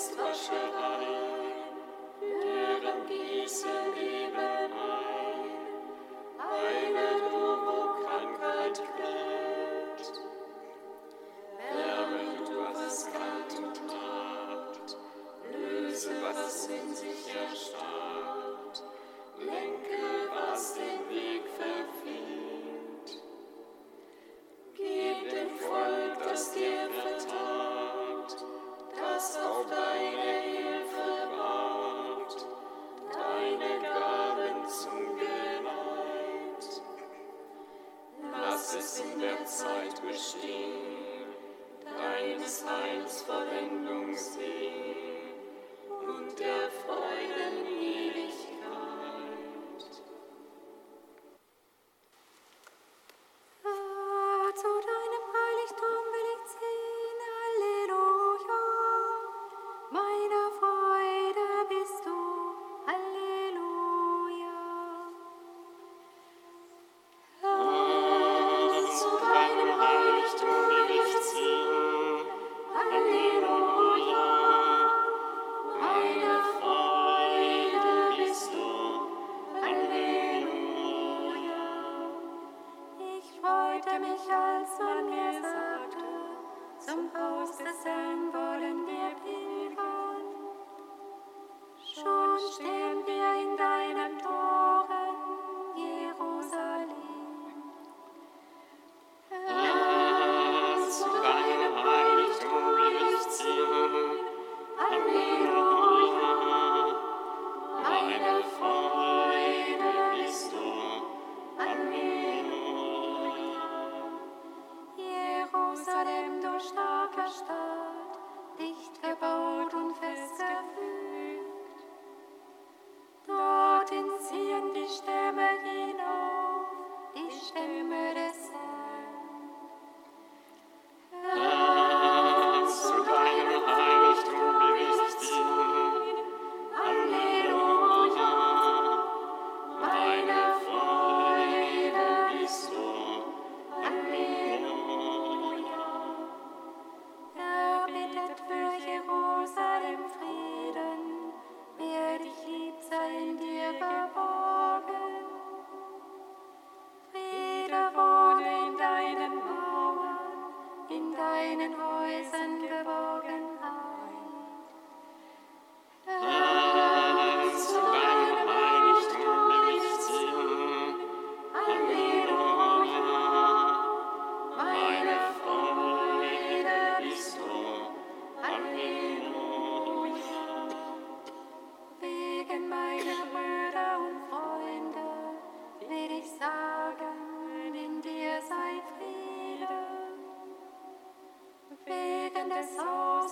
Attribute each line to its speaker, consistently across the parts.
Speaker 1: I'm
Speaker 2: not sure.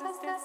Speaker 2: sisters.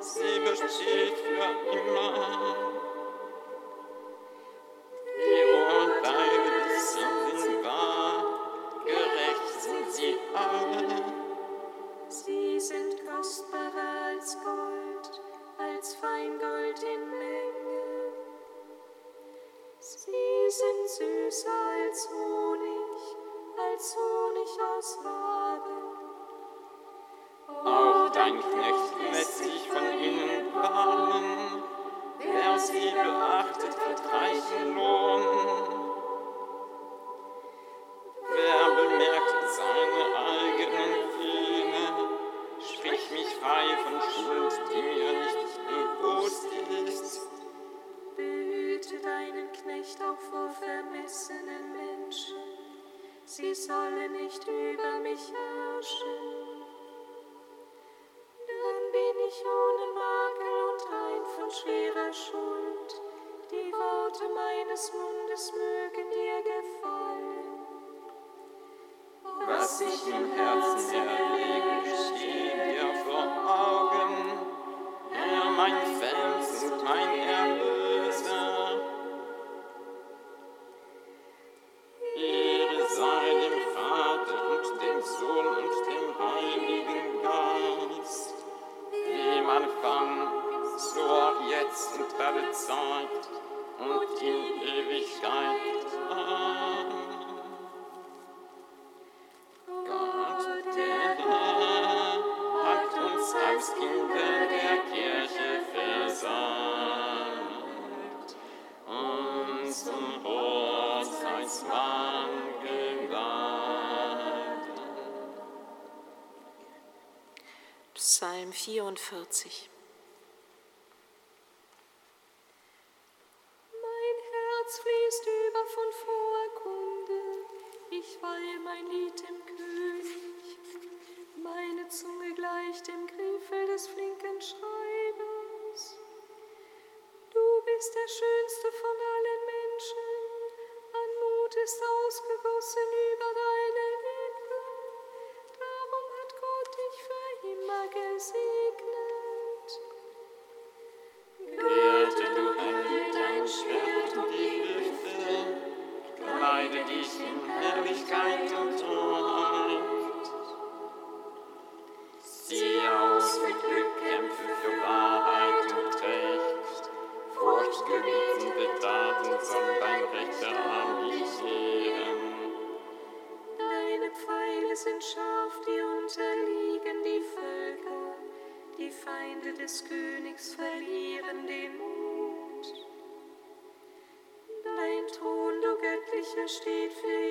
Speaker 2: Sie
Speaker 1: besteht für immer.
Speaker 2: dich ohne Makel und rein von schwerer Schuld. Die Worte meines Mundes mögen dir gefallen.
Speaker 1: Was ich im Herzen erlege, steht dir vor Augen. Herr, mein Fels und mein Erlöser.
Speaker 3: 44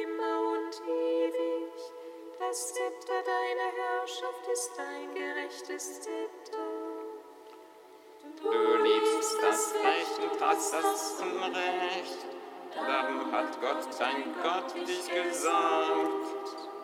Speaker 2: immer
Speaker 1: und
Speaker 2: ewig. Das Zepter deiner Herrschaft ist dein gerechtes Zepter.
Speaker 1: Du liebst das Recht und hast das Unrecht. Darum hat Gott, dein Gott, dich gesandt.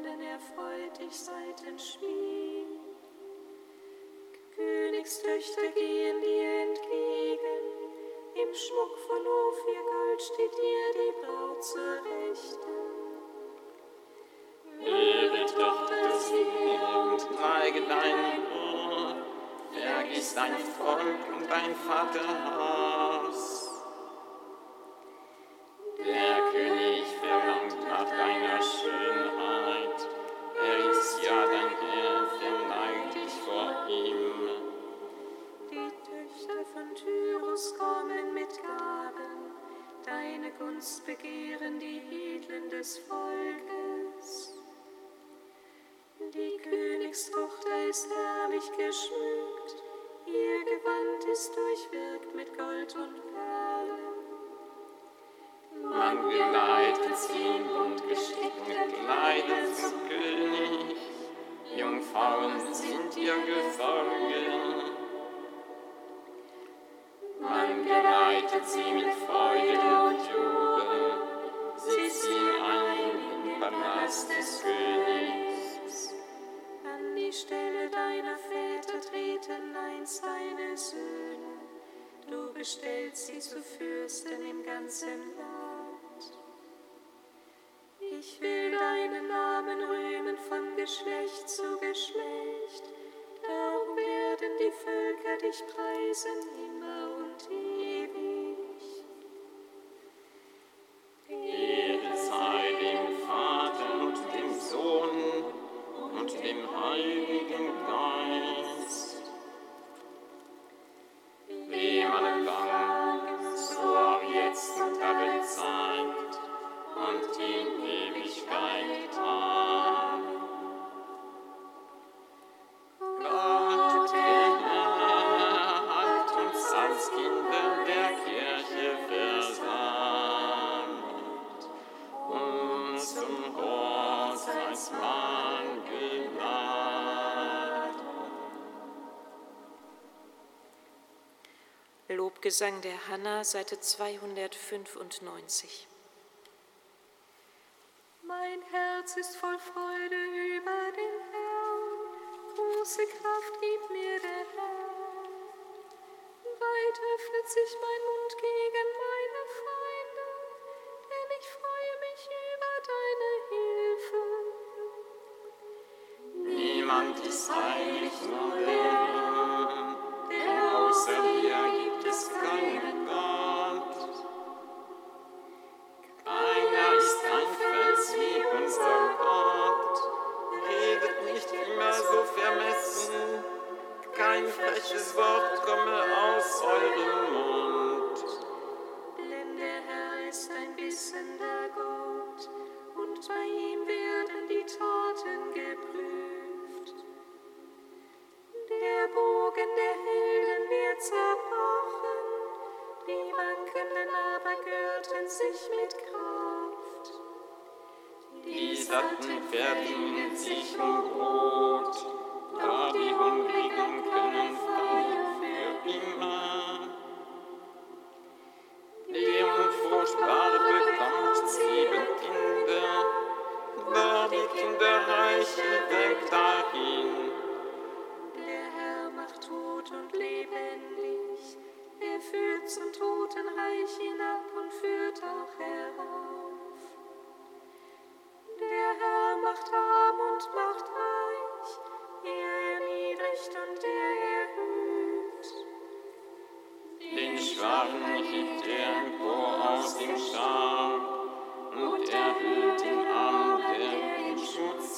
Speaker 2: Elfenbeinhallen erfreut dich Seitenspiel. Königstöchter gehen dir entgegen. Im Schmuck von Ophirgold steht dir die Braut zur Rechten.
Speaker 1: Höre Tochter Zion und neige dein Ohr. Vergiss dein Volk und dein Vaterhaus.
Speaker 2: Des Volkes. Die Königstochter ist herrlich geschmückt, ihr Gewand ist durchwirkt mit Gold und Perlen.
Speaker 1: Man geleitet sie in bunt gestickte Kleider zum König. Jungfrauen sind ihr Gefolge. Man geleitet sie mit
Speaker 2: Ganzen Land. Ich will deinen Namen rühmen von Geschlecht zu Geschlecht. Darum werden die Völker dich preisen immer und ewig.
Speaker 3: Lobgesang der Hanna, Seite 295.
Speaker 2: Mein Herz ist voll Freude über den Herrn. Große Kraft gibt mir der Herr. Weit öffnet sich mein Mund gegen meine Feinde, denn ich freue mich über deine Hilfe.
Speaker 1: Niemand ist heilig, nur der Herr, es Kinderreiche weg dahin.
Speaker 2: Der Herr macht tot und lebendig. Er führt zum Totenreich hinab und führt auch herauf. Der Herr macht arm und macht reich. Er erniedrigt und er erhöht.
Speaker 1: Den Schwachen hebt er empor aus dem Staub und erhöht den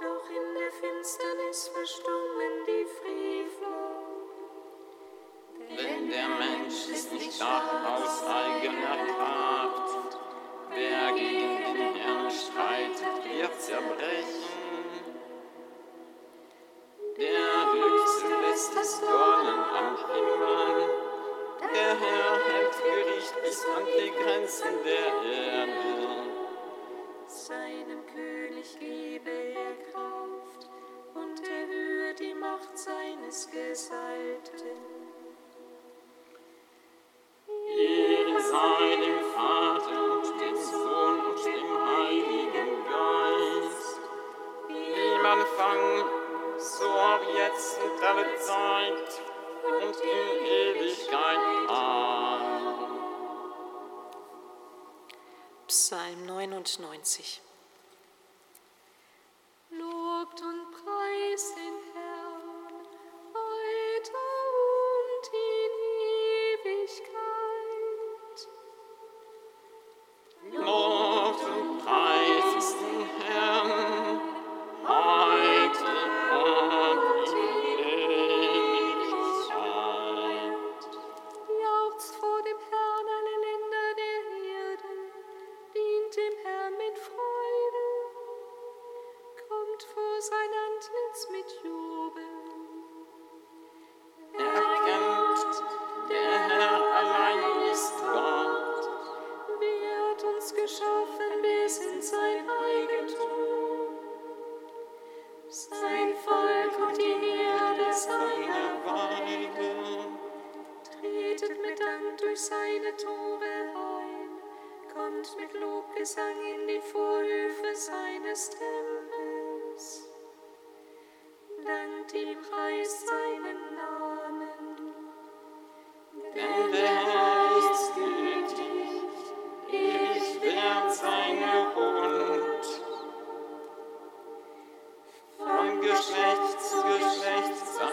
Speaker 2: doch in der Finsternis verstummen die Frevler.
Speaker 1: Denn der Mensch ist nicht stark aus eigener Kraft. Wer gegen den Herrn streitet, wird zerbrechen. Der Höchste lässt es Dornen am Himmel. Der Herr hält Gericht bis an die Grenzen der Erde.
Speaker 2: Seinem König gebe seines Gesalbten.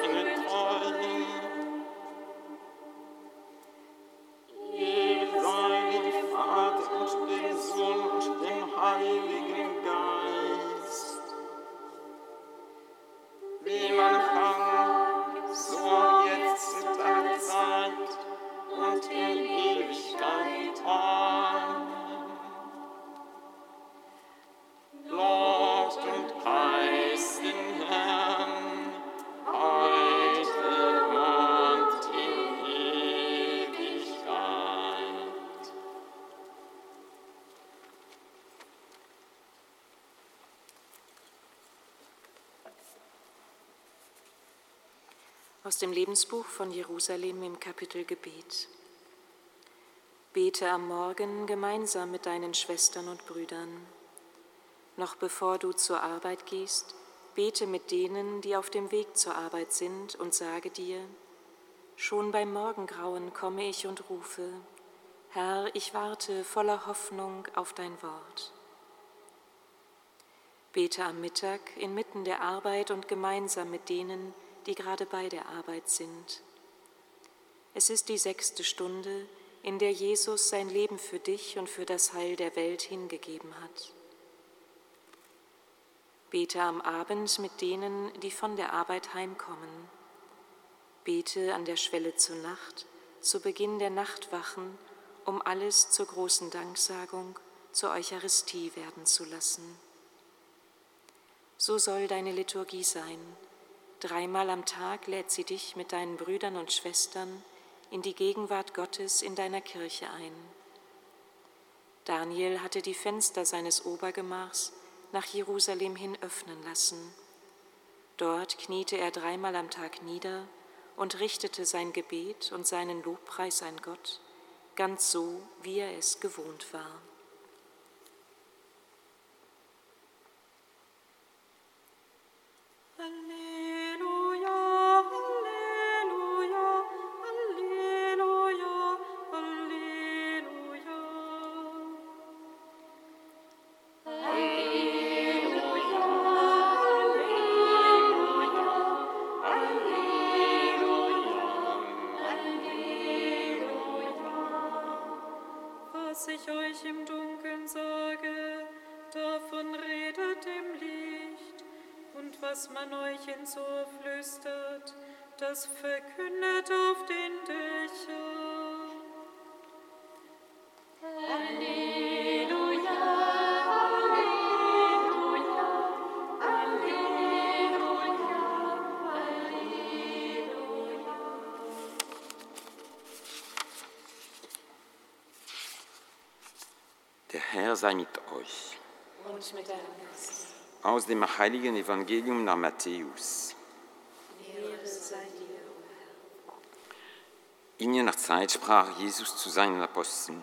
Speaker 1: Geschlecht seine dem
Speaker 3: Lebensbuch von Jerusalem im Kapitel Gebet. Bete am Morgen gemeinsam mit deinen Schwestern und Brüdern. Noch bevor du zur Arbeit gehst, bete mit denen, die auf dem Weg zur Arbeit sind, und sage dir, schon beim Morgengrauen komme ich und rufe, Herr, ich warte voller Hoffnung auf dein Wort. Bete am Mittag inmitten der Arbeit und gemeinsam mit denen, die gerade bei der Arbeit sind. Es ist die sechste Stunde, in der Jesus sein Leben für dich und für das Heil der Welt hingegeben hat. Bete am Abend mit denen, die von der Arbeit heimkommen. Bete an der Schwelle zur Nacht, zu Beginn der Nachtwachen, um alles zur großen Danksagung, zur Eucharistie werden zu lassen. So soll deine Liturgie sein. Dreimal am Tag lädt sie dich mit deinen Brüdern und Schwestern in die Gegenwart Gottes in deiner Kirche ein. Daniel hatte die Fenster seines Obergemachs nach Jerusalem hin öffnen lassen. Dort kniete er dreimal am Tag nieder und richtete sein Gebet und seinen Lobpreis an Gott, ganz so, wie er es gewohnt war.
Speaker 4: Das verkündet auf den Dächern.
Speaker 2: Halleluja, Halleluja, Halleluja, Halleluja.
Speaker 1: Der Herr sei mit euch.
Speaker 3: Und mit deinem Geist.
Speaker 1: Aus dem heiligen Evangelium nach Matthäus.
Speaker 3: Ehre sei dir, o Herr.
Speaker 1: In jener Zeit sprach Jesus zu seinen Aposteln,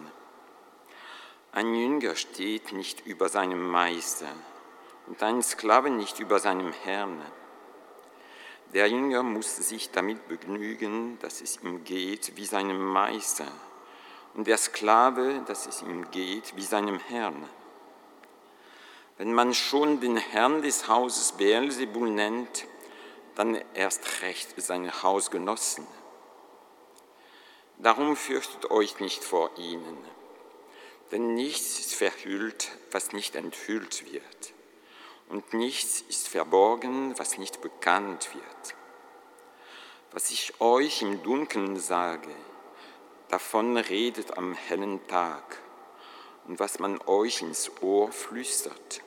Speaker 1: ein Jünger steht nicht über seinem Meister und ein Sklave nicht über seinem Herrn. Der Jünger muss sich damit begnügen, dass es ihm geht wie seinem Meister und der Sklave, dass es ihm geht wie seinem Herrn. Wenn man schon den Herrn des Hauses Beelzebul nennt, dann erst recht seine Hausgenossen. Darum fürchtet euch nicht vor ihnen, denn nichts ist verhüllt, was nicht enthüllt wird, und nichts ist verborgen, was nicht bekannt wird. Was ich euch im Dunkeln sage, davon redet am hellen Tag, und was man euch ins Ohr flüstert,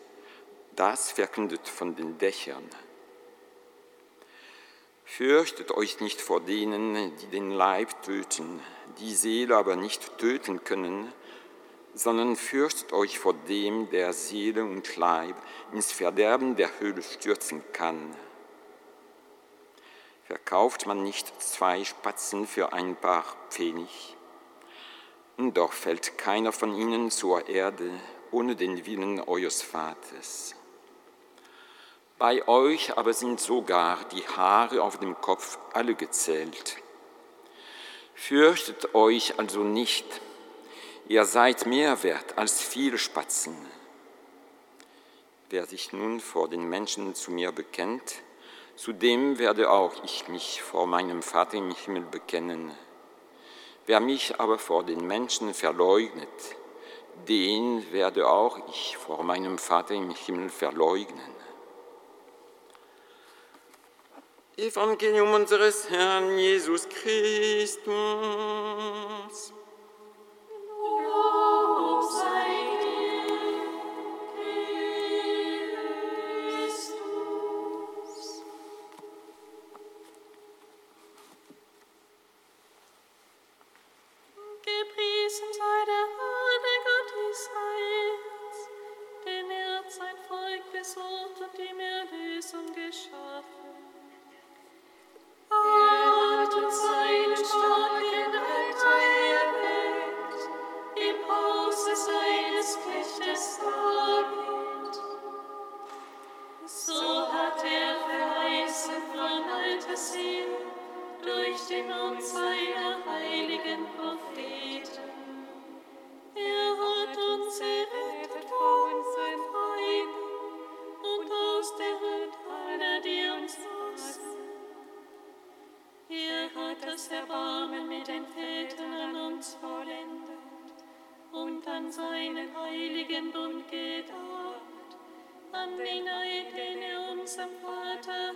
Speaker 1: das verkündet von den Dächern. Fürchtet euch nicht vor denen, die den Leib töten, die Seele aber nicht töten können, sondern fürchtet euch vor dem, der Seele und Leib ins Verderben der Höhle stürzen kann. Verkauft man nicht zwei Spatzen für ein paar Pfennig? Und doch fällt keiner von ihnen zur Erde ohne den Willen eures Vaters. Bei euch aber sind sogar die Haare auf dem Kopf alle gezählt. Fürchtet euch also nicht, ihr seid mehr wert als viele Spatzen. Wer sich nun vor den Menschen zu mir bekennt, zu dem werde auch ich mich vor meinem Vater im Himmel bekennen. Wer mich aber vor den Menschen verleugnet, den werde auch ich vor meinem Vater im Himmel verleugnen. Evangelium unseres Herrn Jesus Christus.
Speaker 2: Lob Vater,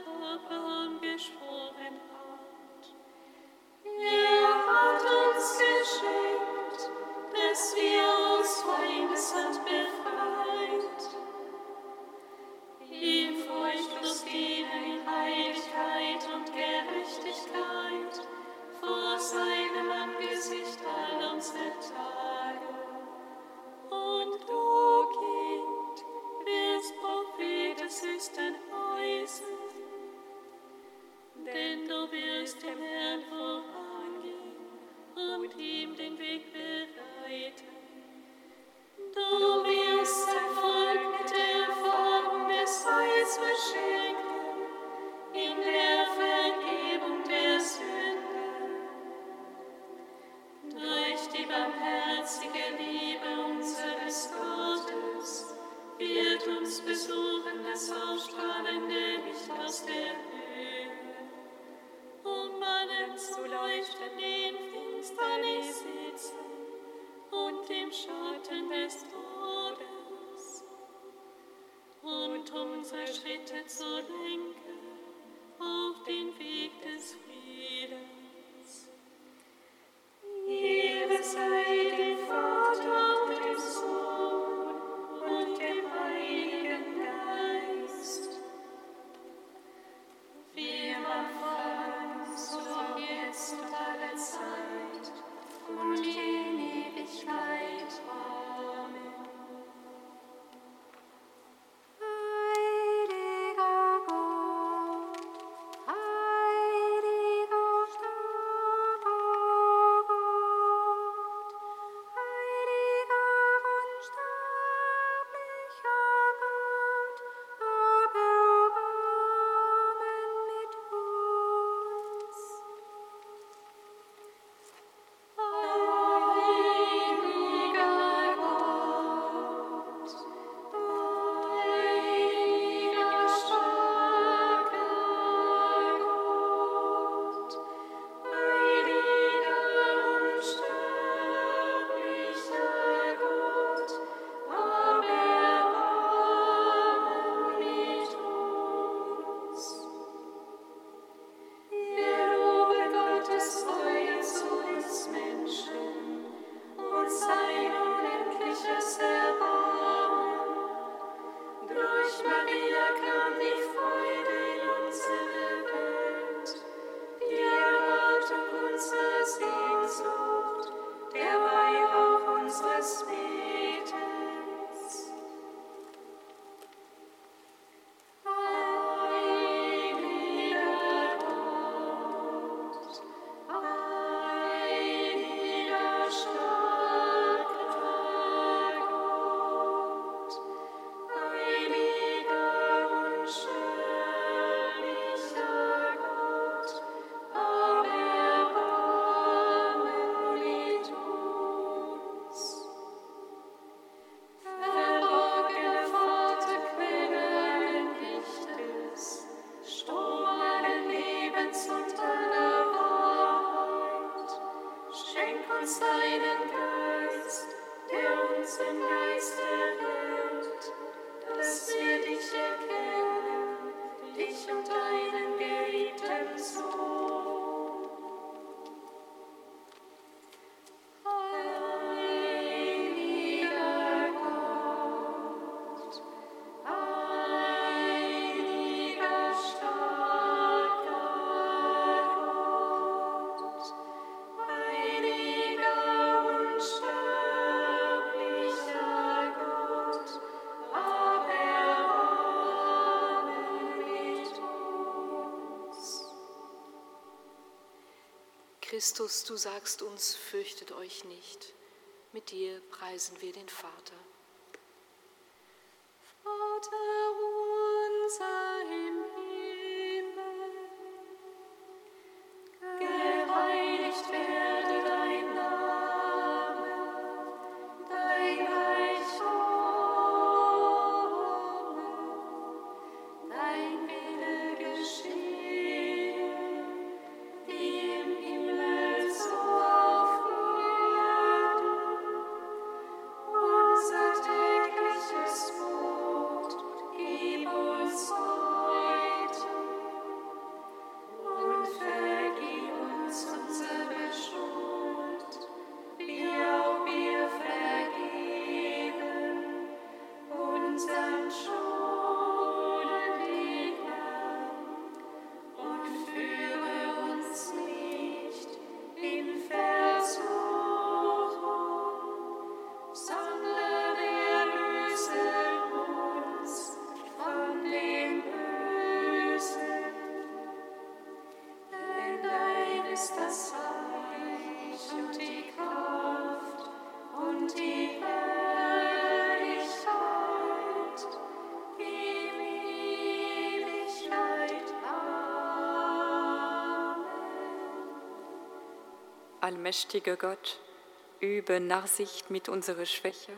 Speaker 3: Christus, du sagst uns, fürchtet euch nicht. Mit dir preisen wir den Vater.
Speaker 5: Allmächtiger Gott, übe Nachsicht mit unserer Schwäche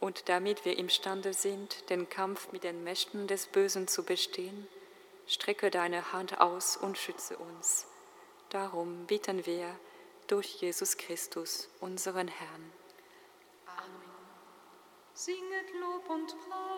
Speaker 5: und damit wir imstande sind, den Kampf mit den Mächten des Bösen zu bestehen, strecke deine Hand aus und schütze uns. Darum bitten wir durch Jesus Christus, unseren Herrn.
Speaker 2: Amen. Singet Lob und Preis.